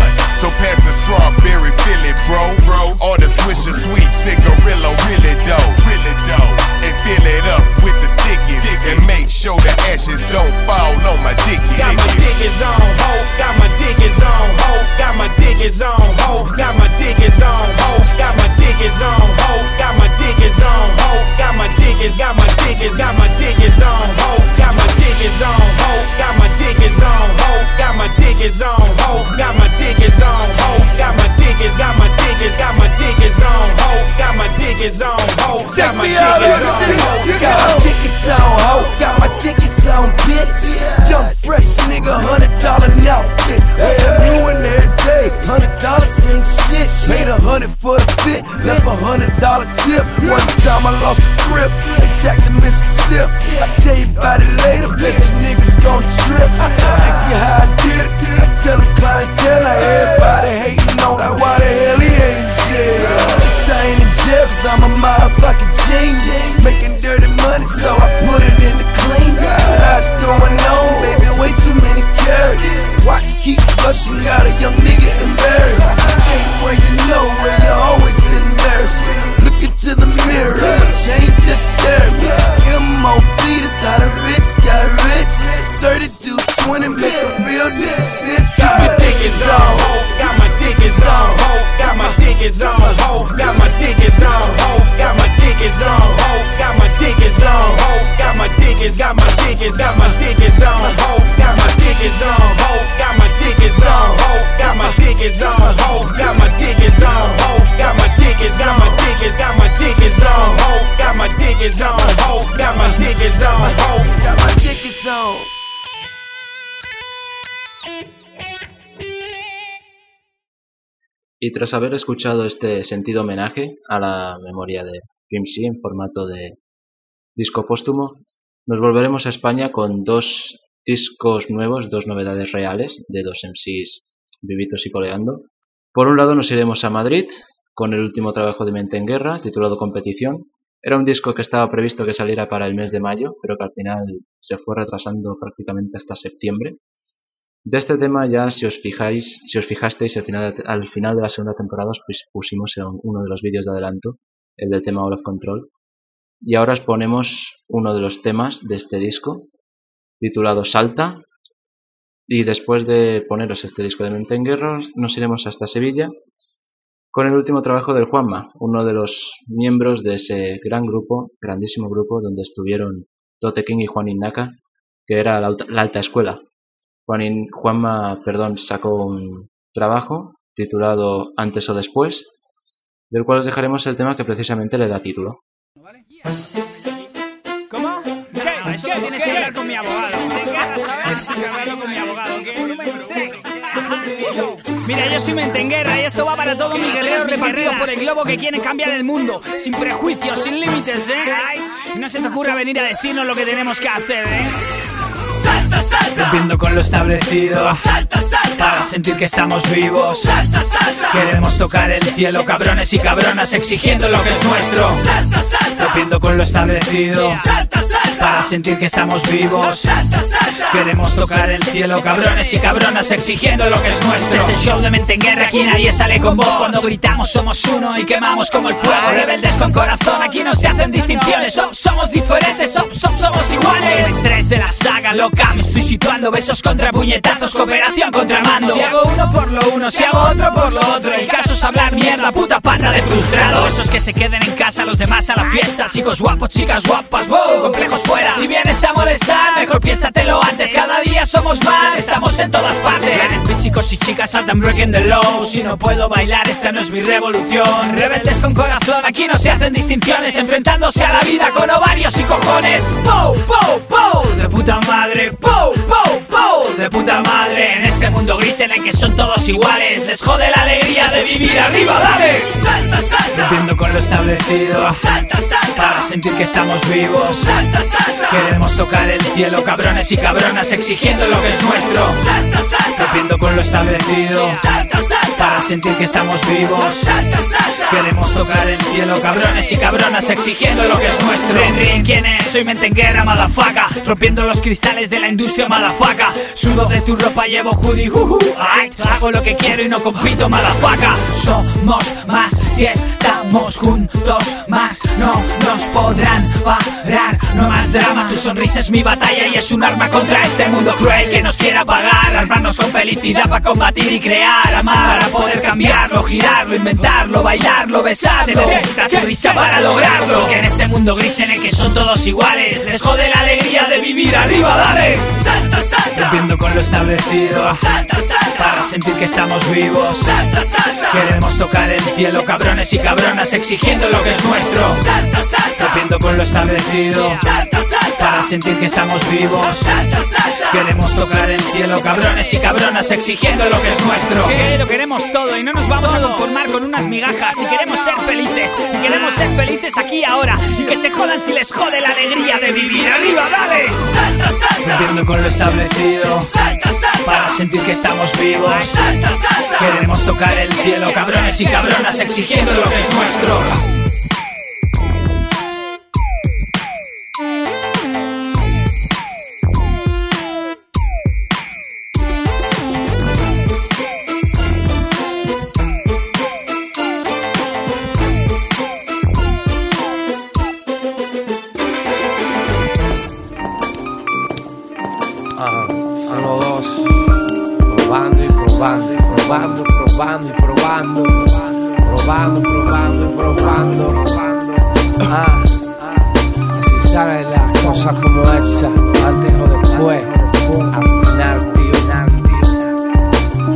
Tras haber escuchado este sentido homenaje a la memoria de Pimsy en formato de disco póstumo, nos volveremos a España con dos discos nuevos, dos novedades reales de dos MCs vivitos y coleando. Por un lado nos iremos a Madrid con el último trabajo de Mente en Guerra, titulado Competición. Era un disco que estaba previsto que saliera para el mes de mayo, pero que al final se fue retrasando prácticamente hasta septiembre. De este tema ya, si os fijáis, si os fijasteis, al final, al final de la segunda temporada os pusimos en uno de los vídeos de adelanto, el del tema All of Control. Y ahora os ponemos uno de los temas de este disco, titulado Salta. Y después de poneros este disco de Mente en Guerra, nos iremos hasta Sevilla con el último trabajo del Juanma, uno de los miembros de ese gran grupo, grandísimo grupo, donde estuvieron Tote King y Juan Innaka, que era la alta escuela, Juanma perdón, sacó un trabajo titulado Antes o Después, del cual os dejaremos el tema que precisamente le da título. ¿Cómo? ¿Qué? Eso que tienes que hablar con mi abogado. Tienes que hablarlo con mi abogado. Mira, yo soy Mentenguerra y esto va para todos mis guerreros repartidos por el globo que quieren cambiar el mundo. Sin prejuicios, sin límites, ¿eh? Y no se te ocurra venir a decirnos lo que tenemos que hacer, ¿eh? Rompiendo con lo establecido. Para sentir que estamos vivos. Queremos tocar el cielo Cabrones y cabronas exigiendo lo que es nuestro. Rompiendo con lo establecido Para sentir que estamos vivos Queremos tocar el cielo Cabrones y cabronas exigiendo lo que es nuestro Es el show de mente en guerra Aquí nadie sale con voz Cuando gritamos somos uno y quemamos como el fuego Rebeldes con corazón Aquí no se hacen distinciones Somos diferentes Somos iguales Tres de la saga loca me estoy situando, besos contra puñetazos, cooperación contra mando. Si hago uno por lo uno, si hago otro por lo otro. El caso es hablar mierda, puta pata de frustrados. Esos que se queden en casa, los demás a la fiesta. Chicos guapos, chicas guapas, wow, complejos Si vienes a molestar, mejor piénsatelo antes. Cada día somos más, estamos en todas partes. chicos y chicas saltan breaking the low. Si no puedo bailar, esta no es mi revolución. Rebeldes con corazón, aquí no se hacen distinciones. Enfrentándose a la vida con ovarios y cojones. Pow, pow, pow, de puta madre, pow, pow, pow, de puta madre. En este mundo gris en el que son todos iguales, les jode la alegría de vivir arriba, dale. Salta, salta. Rompiendo con lo establecido, salta, salta. para sentir que estamos vivos. Salta, salta. Queremos tocar el cielo, cabrones y cabronas, exigiendo lo que es nuestro. Rompiendo con lo establecido. Para sentir que estamos vivos. Salta, salta. Queremos tocar el cielo, cabrones y cabronas, exigiendo lo que es nuestro. Rin, ¿quién es? Soy mentenguera, madafaca, rompiendo los cristales de la industria, madafaca. Sudo de tu ropa, llevo hoodie, uh, Hago lo que quiero y no compito, madafaca. Somos más si estamos juntos, más no nos podrán parar. No más drama, tu sonrisa es mi batalla y es un arma contra este mundo cruel que nos quiera pagar. Armarnos con felicidad para combatir y crear, amar, poder cambiarlo, girarlo, inventarlo, bailarlo, besarlo. Se necesita tu risa para lograrlo. Que en este mundo gris en el que son todos iguales, les jode la alegría de vivir arriba, dale. Salta, salta. Rompiendo con lo establecido. Salta, salta. Para sentir que estamos vivos. Salta, salta. Queremos tocar el cielo, cabrones y cabronas, exigiendo lo que es nuestro. Salta, salta. Rompiendo con lo establecido. Salta, salta. Para sentir que estamos vivos. Queremos tocar el cielo, cabrones y cabronas, exigiendo lo que es nuestro. Que lo queremos todo y no nos vamos a conformar con unas migajas. Y queremos ser felices, y queremos ser felices aquí y ahora. Y que se jodan si les jode la alegría de vivir. ¡Arriba, dale! Salta, salta. Rompiendo con lo establecido. Salta, salta. Para sentir que estamos vivos. Salta, salta. Queremos tocar el cielo, cabrones y cabronas, exigiendo lo que es nuestro. como hecha, antes o después, al final, tío,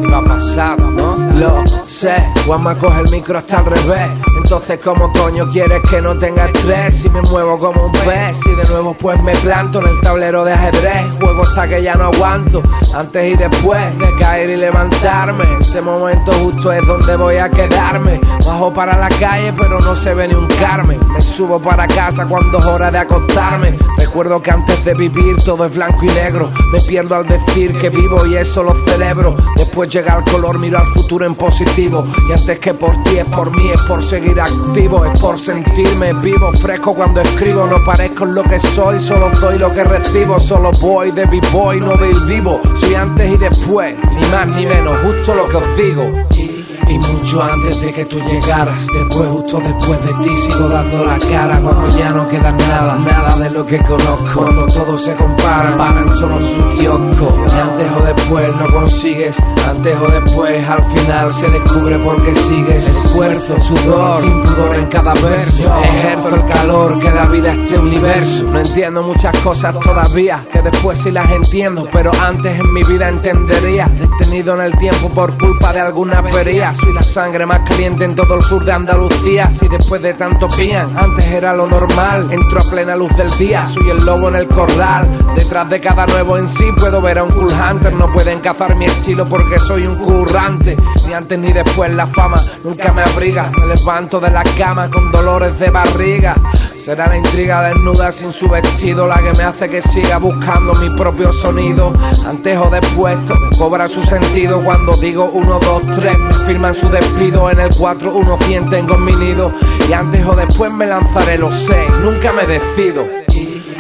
va a pasar, ¿no? Lo sé, Juanma coge el micro hasta el revés. Entonces, ¿cómo coño quieres que no tenga estrés? Si me muevo como un pez, y de nuevo pues me planto en el tablero de ajedrez. Juego hasta que ya no aguanto, antes y después de caer y levantarme. Ese momento justo es donde voy a quedarme. Bajo para la calle, pero no se ve ni un Carmen. Me subo para casa cuando es hora de acostarme. Recuerdo que antes de vivir todo es blanco y negro. Me pierdo al decir que vivo y eso lo celebro. Después llega el color, miro al futuro en positivo. Y antes que por ti es por mí, es por seguir activo, es por sentirme vivo, fresco cuando escribo. No parezco lo que soy, solo soy lo que recibo. Solo voy de b-boy, no del vivo. Soy antes y después, ni más ni menos, justo lo que os digo. Y mucho antes de que tú llegaras, después, justo después de ti, sigo dando la cara. Cuando ya no queda nada, nada de lo que conozco. Cuando todo se compara, paran solo su kiosco. Y antes o después no consigues, antes o después al final se descubre porque sigues. Esfuerzo, sudor, sin pudor en cada verso. Ejerzo el calor que da vida a este universo. No entiendo muchas cosas todavía, que después sí las entiendo, pero antes en mi vida entendería. Detenido en el tiempo por culpa de alguna avería. Soy la sangre más caliente en todo el sur de Andalucía. Si después de tanto pían, antes era lo normal. Entro a plena luz del día, soy el lobo en el corral. Detrás de cada nuevo en sí puedo ver a un cool hunter. No pueden cazar mi estilo porque soy un currante. Ni antes ni después la fama nunca me abriga. Me levanto de la cama con dolores de barriga. Será la intriga desnuda sin su vestido la que me hace que siga buscando mi propio sonido. Antes o después cobra su sentido cuando digo 1, 2, 3. Me firman su despido en el 4, 1, 100 tengo mi nido. Y antes o después me lanzaré los 6. Nunca me decido.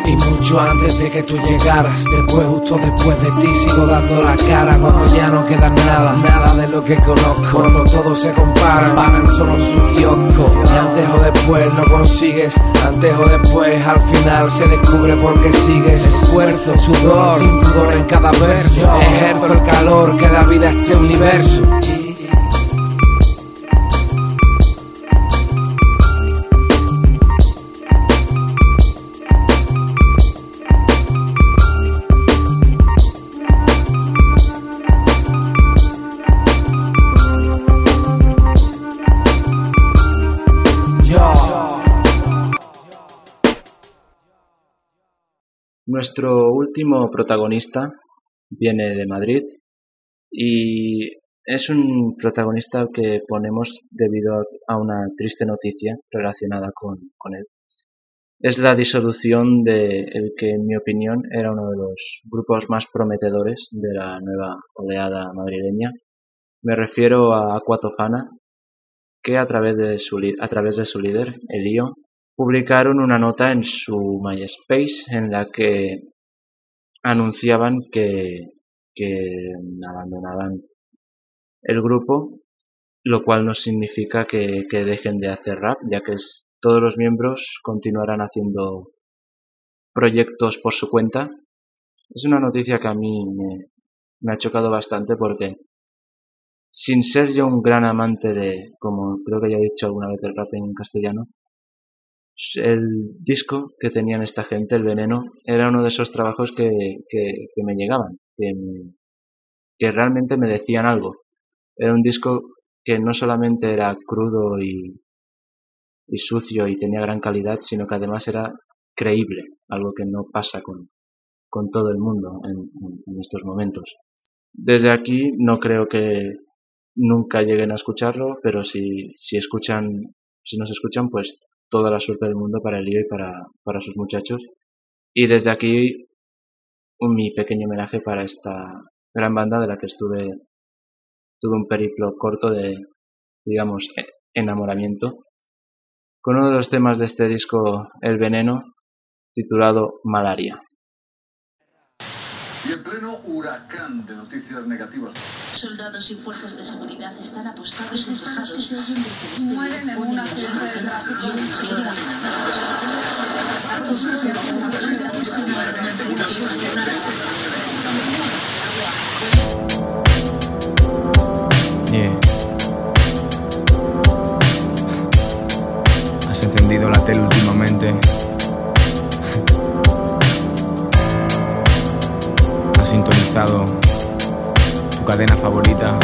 Y mucho antes de que tú llegaras, después, justo después de ti, sigo dando la cara. Cuando ya no queda nada, nada de lo que conozco. Cuando todo se compara, paran solo su kiosco. Y antes o después no consigues, antes o después al final se descubre porque sigues. Esfuerzo, sudor, sin en cada verso. Ejerzo el calor que da vida a este universo. Nuestro último protagonista viene de Madrid y es un protagonista que ponemos debido a una triste noticia relacionada con, con él. Es la disolución de el que en mi opinión era uno de los grupos más prometedores de la nueva oleada madrileña. Me refiero a Aquatofana, que a través de su, a través de su líder, Elío, publicaron una nota en su MySpace en la que anunciaban que, que abandonaban el grupo, lo cual no significa que, que dejen de hacer rap, ya que todos los miembros continuarán haciendo proyectos por su cuenta. Es una noticia que a mí me, ha chocado bastante porque sin ser yo un gran amante de, como creo que ya he dicho alguna vez del rap en castellano, el disco que tenían esta gente, El Veneno, era uno de esos trabajos que, que, me llegaban, que, que realmente me decían algo. Era un disco que no solamente era crudo y, y sucio y tenía gran calidad, sino que además era creíble, algo que no pasa con, con todo el mundo en, en- en estos momentos. Desde aquí no creo que nunca lleguen a escucharlo, pero si, si escuchan, si nos escuchan, pues toda la suerte del mundo para Elío y para, para sus muchachos. Y desde aquí mi pequeño homenaje para esta gran banda de la que estuve, tuve un periplo corto de, digamos, e- enamoramiento, con uno de los temas de este disco, El Veneno, titulado Malaria. En pleno huracán de noticias negativas. Soldados y fuerzas de seguridad están apostados en tejados. Mueren en un accidente de tráfico. Yeah. Has encendido la tele últimamente. Has tu cadena favorita.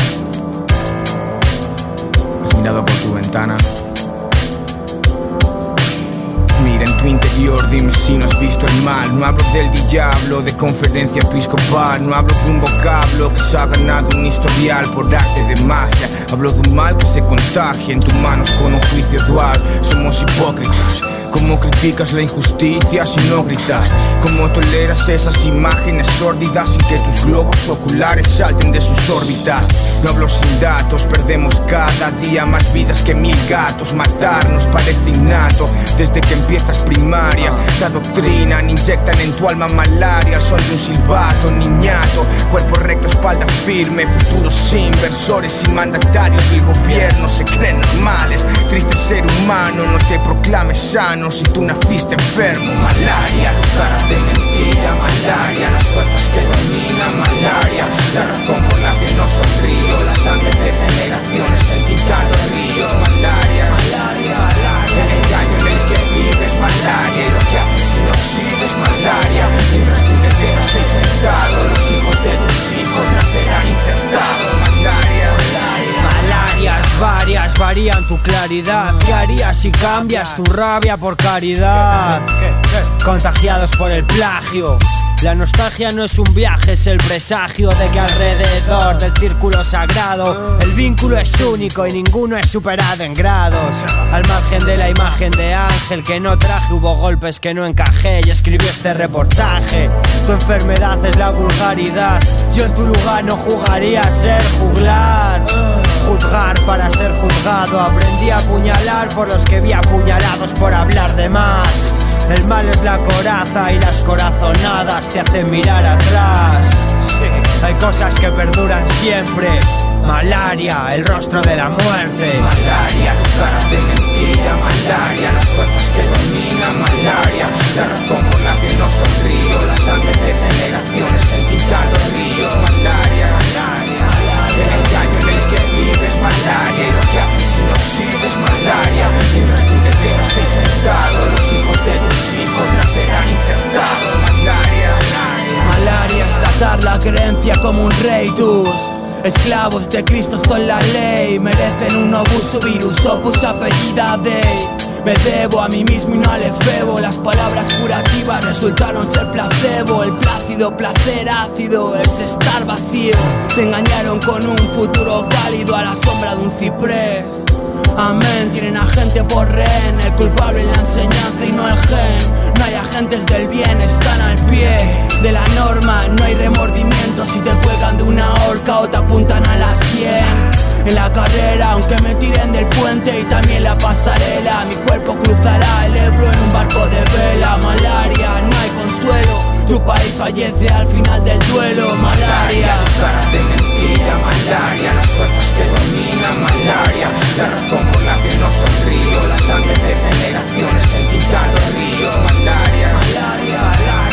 mirado por tu ventana. En tu interior, dime si no has visto el mal. No hablo del diablo, de conferencia episcopal. No hablo de un vocablo que se ha ganado un historial por arte de magia. Hablo de un mal que se contagia en tus manos con un juicio dual. Somos hipócritas. Cómo criticas la injusticia si no gritas. Cómo toleras esas imágenes sórdidas sin que tus globos oculares salten de sus órbitas. No hablo sin datos, perdemos cada día más vidas que mil gatos. Matarnos parece innato desde que empiezas primaria. Te adoctrinan, inyectan en tu alma malaria. Son de un silbato, niñato. Cuerpo recto, espalda firme. Futuros inversores y mandatarios del gobierno se creen normales. Triste ser humano, no te proclames sano si tú naciste enfermo. Malaria, tu cara de mentira, malaria. Las fuerzas que dominan, malaria. La razón por la que no sonrío. La sangre de generaciones entintando ríos, malaria. Malaria, malaria. El engaño en que vives, malaria. Que haces si no sirves, malaria. Mientras tú te quedas ahí sentado, los hijos de tus hijos nacerán infectados, malaria. Malarias varias varían tu claridad. ¿Qué harías si cambias tu rabia por caridad? Contagiados por el plagio. La nostalgia no es un viaje, es el presagio de que alrededor del círculo sagrado el vínculo es único y ninguno es superado en grados. Al margen de la imagen de Ángel que no traje, hubo golpes que no encajé y escribió este reportaje. Tu enfermedad es la vulgaridad. Yo en tu lugar no jugaría a ser juglar. Juzgar para ser juzgado. Aprendí a apuñalar por los que vi apuñalados por hablar de más. El mal es la coraza y las corazonadas te hacen mirar atrás. Hay cosas que perduran siempre. Malaria, el rostro de la muerte. Malaria, tu cara de mentira, malaria, las fuerzas que dominan, malaria, la razón por la que no sonrío, la sangre de generaciones entintando ríos, malaria, malaria, el engaño en el que vives, malaria, lo que haces si no sirves, malaria, mientras tú te quedas sentado, los hijos de hijos infectados, malaria, malaria. Es tratar la creencia como un rey, tus esclavos de Cristo son la ley, merecen un obus virus, opus apellida de. Me debo a mí mismo y no al efebo. Las palabras curativas resultaron ser placebo. El plácido placer ácido es estar vacío. Te engañaron con un futuro cálido a la sombra de un ciprés. Amén, tienen a gente por rehén. El culpable en la enseñanza y no el gen No hay agentes del bien, están al pie de la norma No hay remordimiento si te cuelgan de una horca o te apuntan a la sien en la carrera, aunque me tiren del puente y también la pasarela. Mi cuerpo cruzará el Ebro en un barco de vela. Malaria, no hay consuelo. Tu país fallece al final del duelo. Malaria, cara de mentira, malaria, las fuerzas que dominan, malaria, la razón no sonrío, la sangre de generaciones entintando ríos, malaria, malaria,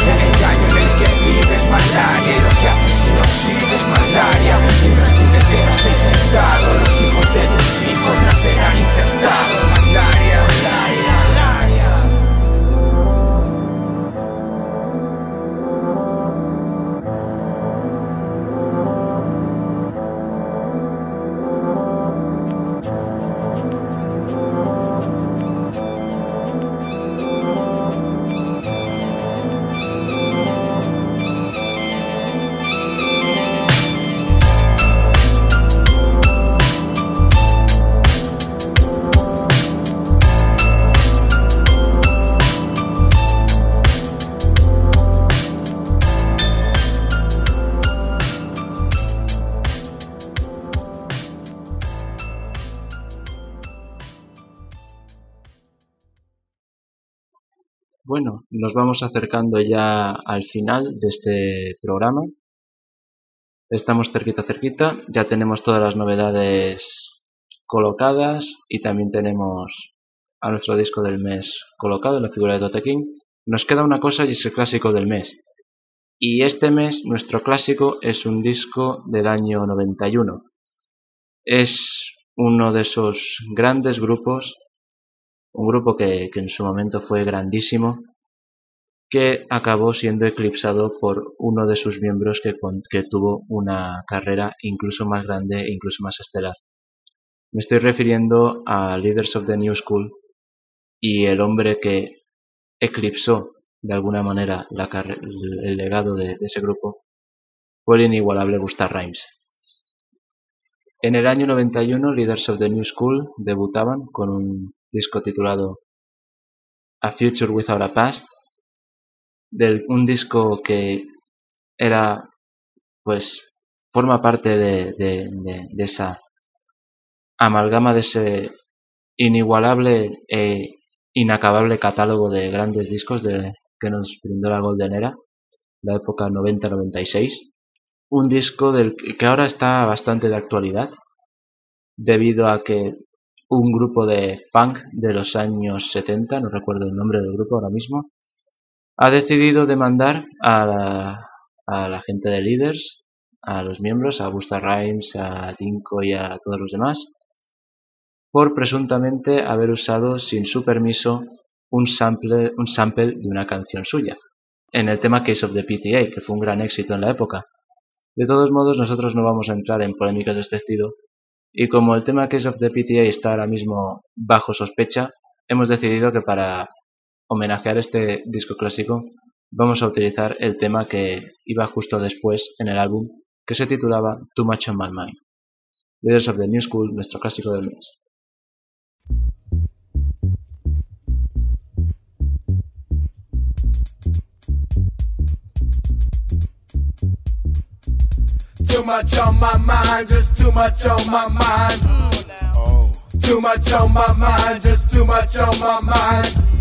el engaño en el que vives, malaria, lo que haces si no sirves, malaria, mientras tú te quedas ahí sentado, los hijos de tus hijos nacerán infectados, nos vamos acercando ya al final de este programa. Estamos cerquita, cerquita. Ya tenemos todas las novedades colocadas y también tenemos a nuestro disco del mes colocado en la figura de Dota King. Nos queda una cosa y es el clásico del mes. Y este mes nuestro clásico es un disco del año 91. Es uno de esos grandes grupos un grupo que, que, en su momento fue grandísimo, que acabó siendo eclipsado por uno de sus miembros que, tuvo una carrera incluso más grande e incluso más estelar. Me estoy refiriendo a Leaders of the New School y el hombre que eclipsó de alguna manera el legado de, ese grupo fue el inigualable Busta Rhymes. En el año 91, Leaders of the New School debutaban con un disco titulado A Future Without a Past, del, un disco que era, pues, forma parte de, esa amalgama de ese inigualable e inacabable catálogo de grandes discos de, que nos brindó la Golden Era, la época 90-96. Un disco del que ahora está bastante de actualidad, debido a que un grupo de funk de los años 70, no recuerdo el nombre del grupo ahora mismo, ha decidido demandar a la, a la gente de Leaders, a los miembros, a Busta Rhymes, a Dinko y a todos los demás, por presuntamente haber usado sin su permiso un sample, un sample de una canción suya, en el tema Case of the PTA, que fue un gran éxito en la época. De todos modos, nosotros no vamos a entrar en polémicas de este estilo, y como el tema Case of the PTA está ahora mismo bajo sospecha, hemos decidido que para homenajear este disco clásico vamos a utilizar el tema que iba justo después en el álbum, que se titulaba Too Much on My Mind. Leaders of the New School, nuestro clásico del mes. Too much on my mind, just too much on my mind. Oh. Too much on my mind, just too much on my mind.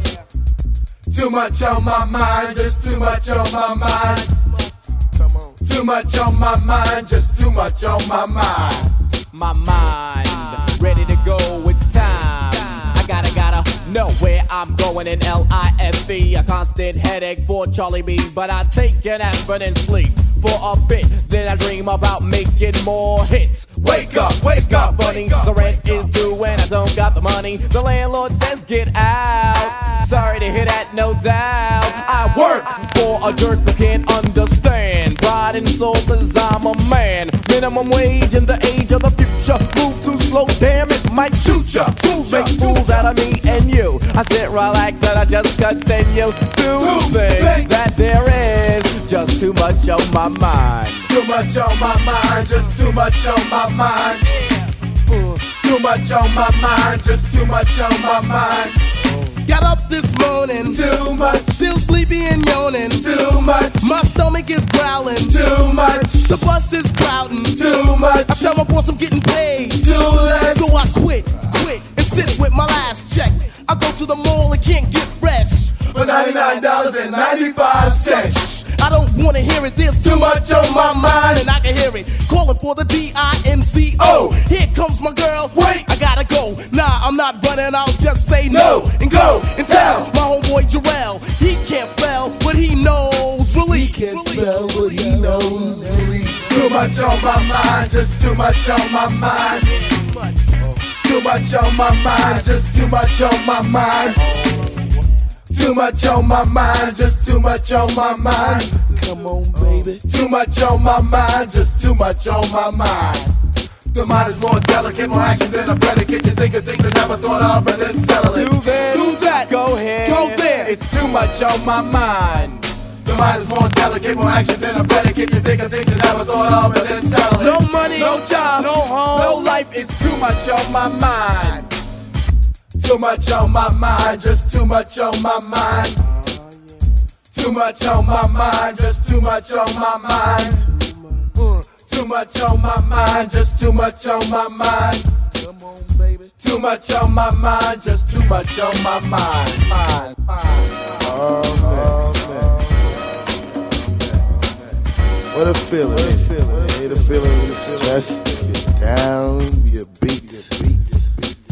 Too much on my mind, just too much on my mind. Too much on my mind, just too much on my mind. My mind, ready to go, it's time. I gotta, gotta know where I'm going in L-I-F-E. A constant headache for Charlie B, but I take an aspirin and sleep for a bit. Then I dream about making more hits. Wake up, wake up, funny. The rent is due and I don't got the money. The landlord says get out. Sorry to hear that, no doubt. I work for a jerk who can't understand. Pride and soul, cause I'm a man. Minimum wage in the age of the future. Move too slow, damn it, might shoot ya. Fools make fools out of me and you. I sit, relax, and I just continue to think that there is just too much on my mind. Too much on my mind, just too much on my mind. Too much on my mind, just too much on my mind. Got up this morning, too much. Still sleepy and yawning, too much. My stomach is growling, too much. The bus is crowding, too much. I tell my boss I'm getting paid, too less. So I quit, quit, and sit with my last check. I go to the mall and can't get fresh. For $99.95. I don't wanna hear it, there's too much on my mind, and I can hear it. Calling for the D-I-M-C-O. Oh. Here comes my girl, wait, I gotta go. Nah, I'm not running, I'll just say no. And go and tell. my homeboy Jarrell. He can't spell, but he knows. Really. He can't spell, but he knows. Really. Too much on my mind, just too much on my mind. Too much on my mind, just too much on my mind. Too much on my mind, just too much on my mind. Come on, baby. Too much on my mind, just too much on my mind. The mind is more delicate, more action than a predicate. You think of things you never thought of and then settle it. Do this, do that, go ahead, go there. It's too much on my mind. The mind is more delicate, more action than a predicate. You think of things you never thought of and then settle it. No money, no job, no home, no life. is too much on my mind. Too much on my mind, just too much on my mind. Too much on my mind, just too much on my mind. too much on my mind, just too much on my mind. Come on, baby. Too much on my mind, just too much on my mind. mind, mind. Oh, man. What a feeling. What a feeling. Ain't a feeling when you're stressed, down, you're beat.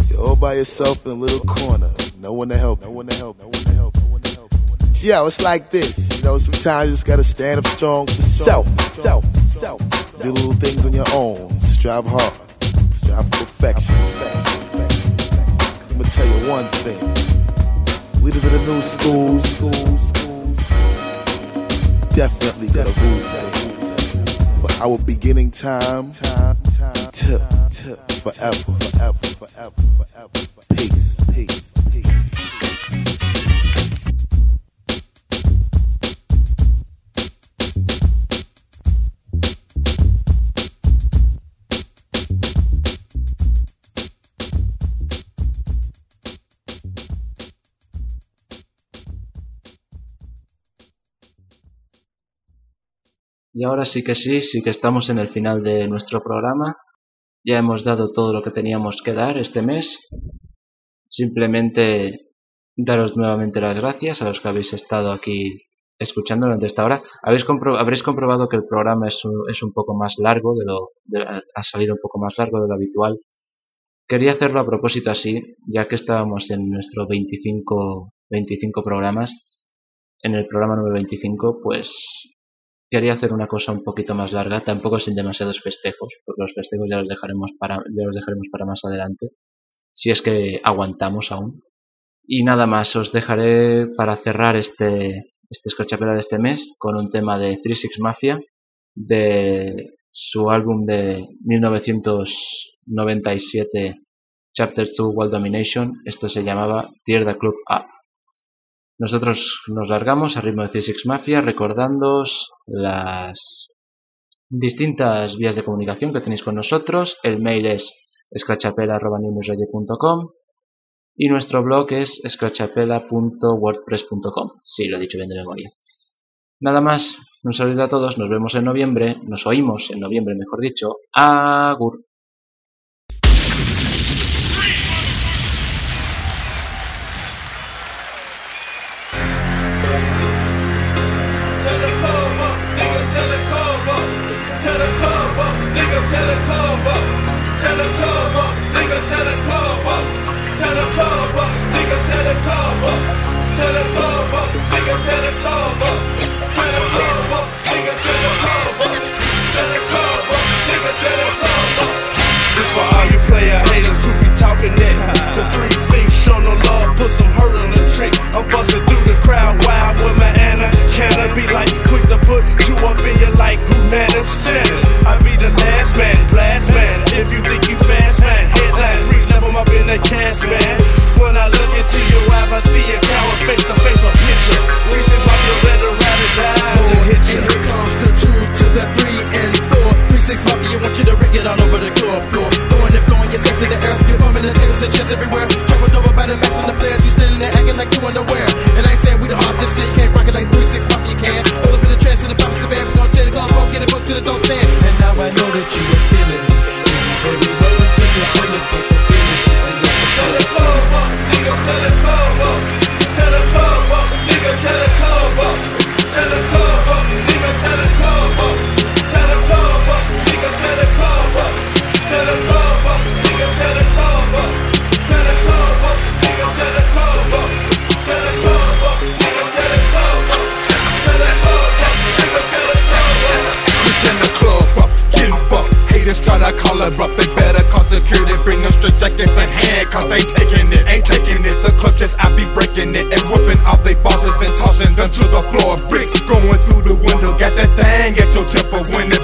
You're all by yourself in a little corner. No one to help. No one to help. No one to help. No. Yo, it's like this. You know, sometimes you just gotta stand up strong for self. Self. Self. Do little things on your own. Strive hard. Strive for perfection. Cause I'm gonna tell you one thing. Leaders of the new schools, definitely gonna rule things. Our beginning time, time, time, to, to forever, forever, forever, forever. Peace, Y ahora sí que sí, sí que estamos en el final de nuestro programa. Ya hemos dado todo lo que teníamos que dar este mes. Simplemente daros nuevamente las gracias a los que habéis estado aquí escuchando durante esta hora. Habéis habréis comprobado que el programa es un, es un poco más largo, de lo, ha salido un poco más largo de lo habitual. Quería hacerlo a propósito así, ya que estábamos en nuestro 25, 25 programas. En el programa número 25, pues quería hacer una cosa un poquito más larga, tampoco sin demasiados festejos, porque los festejos ya los dejaremos para, ya los dejaremos para más adelante, si es que aguantamos aún. Y nada más, os dejaré para cerrar este, este de este mes con un tema de 36 Mafia, de su álbum de 1997, Chapter 2 World Domination, esto se llamaba Tear the Club Up. Nosotros nos largamos a ritmo de C6 Mafia recordándoos las distintas vías de comunicación que tenéis con nosotros. El mail es scratchapela.com y nuestro blog es scratchapela.wordpress.com. Sí, lo he dicho bien de memoria. Nada más, un saludo a todos, nos vemos en noviembre, nos oímos en noviembre mejor dicho. Agur. the club up, nigga, tell the club up. Tell the club up, nigga, tell the club up. Tell the club up, nigga, tell the club up. Tell the club up, nigga, tell the club up. Tell the club up, nigga, tell the club up. This for all you player. The the. I'm busting through the crowd wild with my I be like quick to put you up in your like who man is standing? I be the last man, blast man. If you think you fast man, headlines, read level up in the cast man. When I look into your eyes, I see a coward face to face a picture. Reasons why ready to ride or die you. And here comes the two to the three and four. Three six mafia, want you to rig it all over the club floor. Throwing and flowing your sex in the air. You're bumping the tables and chairs everywhere. Trampled over by the max and the players. You standing there acting like you underwear. And I saying we the just say you can't rock it like three six mafia can. All up in the trance in the pop van. We gon' tear the club, get it, book to the don't stand. And now I know that you are feeling it. Every word to your feelings, but the feelings is in your Tell nigga, the club up. Tell nigga. Tell the club her up, they better call security. Bring them straight jackets in hand, cause they taking it, ain't taking it. The clutches, I be breaking it and whooping off they bosses and tossing them to the floor. Bricks going through the window, got that thing at your temple when it